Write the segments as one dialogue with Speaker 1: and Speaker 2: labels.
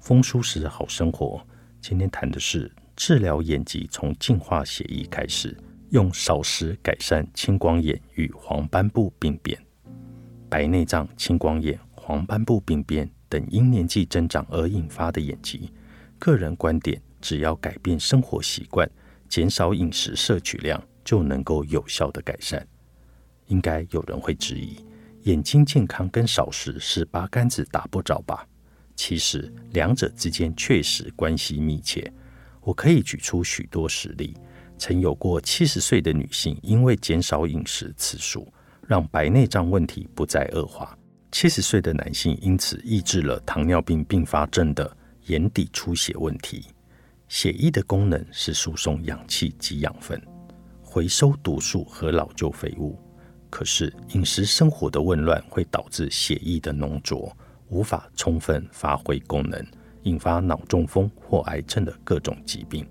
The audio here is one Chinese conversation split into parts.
Speaker 1: 风舒适好生活，今天谈的是治疗眼疾从净化血液开始，用少食改善青光眼与黄斑部病变。白内障、青光眼。黄斑部病变等因年纪增长而引发的眼疾，个人观点，只要改变生活习惯，减少饮食摄取量，就能够有效的改善。应该有人会质疑，眼睛健康跟少食是八竿子打不着吧？其实两者之间确实关系密切。我可以举出许多实例，曾有过七十岁的女性，因为减少饮食次数，让白内障问题不再恶化。七十岁的男性因此抑制了糖尿病并发症的眼底出血问题。血液的功能是输送氧气及养分，回收毒素和老旧废物。可是饮食生活的紊乱会导致血液的浓浊，无法充分发挥功能，引发脑中风或癌症的各种疾病。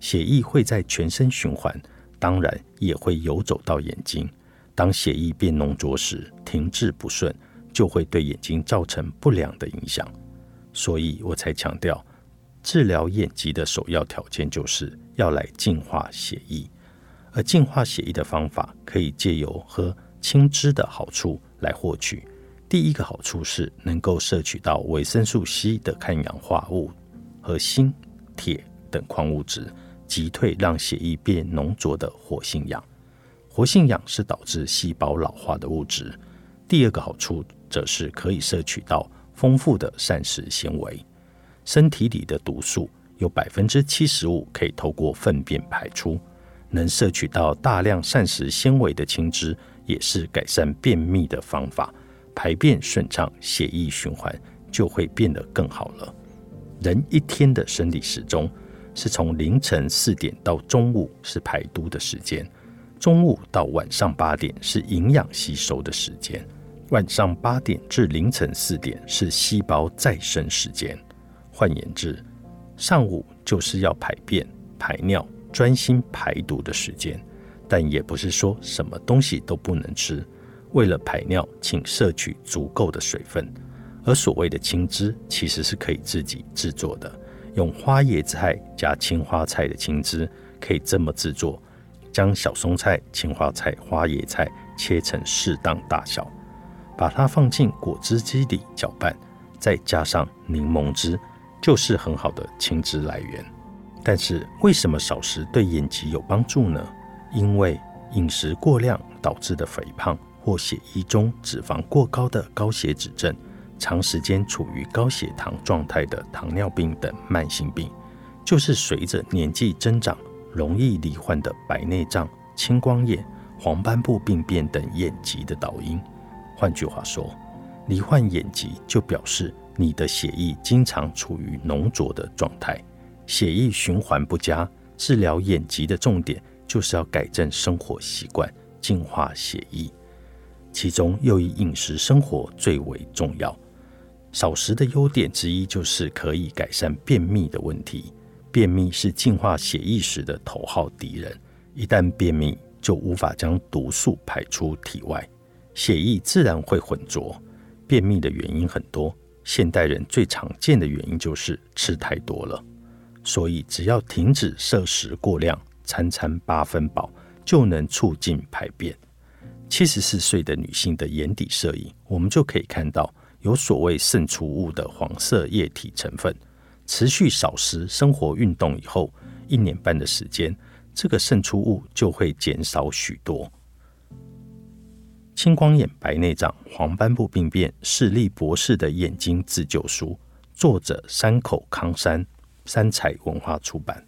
Speaker 1: 血液会在全身循环，当然也会游走到眼睛。当血液变浓浊时，停滞不顺。就会对眼睛造成不良的影响，所以我才强调，治疗眼疾的首要条件就是要来净化血液，而净化血液的方法可以借由喝青汁的好处来获取。第一个好处是能够摄取到维生素 C 的抗氧化物和锌、铁等矿物质，击退让血液变浓浊的活性氧。活性氧是导致细胞老化的物质。第二个好处。则是可以摄取到丰富的膳食纤维，身体里的毒素有百分之七十五可以透过粪便排出，能摄取到大量膳食纤维的青汁，也是改善便秘的方法。排便顺畅，血液循环就会变得更好了。人一天的生理时钟是从凌晨四点到中午是排毒的时间，中午到晚上八点是营养吸收的时间。晚上八点至凌晨四点是细胞再生时间，换言之，上午就是要排便、排尿、专心排毒的时间。但也不是说什么东西都不能吃。为了排尿，请摄取足够的水分。而所谓的青汁，其实是可以自己制作的。用花椰菜加青花菜的青汁，可以这么制作：将小松菜、青花菜、花椰菜切成适当大小。把它放进果汁机里搅拌，再加上柠檬汁，就是很好的青汁来源。但是为什么少食对眼疾有帮助呢？因为饮食过量导致的肥胖或血液中脂肪过高的高血脂症，长时间处于高血糖状态的糖尿病等慢性病，就是随着年纪增长容易罹患的白内障、青光眼、黄斑部病变等眼疾的导因。换句话说，罹患眼疾就表示你的血液经常处于浓浊的状态，血液循环不佳。治疗眼疾的重点就是要改正生活习惯，净化血液。其中又以饮食生活最为重要。少食的优点之一就是可以改善便秘的问题。便秘是净化血液时的头号敌人，一旦便秘，就无法将毒素排出体外。血液自然会浑浊，便秘的原因很多。现代人最常见的原因就是吃太多了，所以只要停止摄食过量，餐餐八分饱，就能促进排便。七十四岁的女性的眼底摄影，我们就可以看到有所谓渗出物的黄色液体成分。持续少食、生活运动以后，一年半的时间，这个渗出物就会减少许多。青光眼、白内障、黄斑部病变，视力博士的眼睛自救书，作者山口康山，三彩文化出版。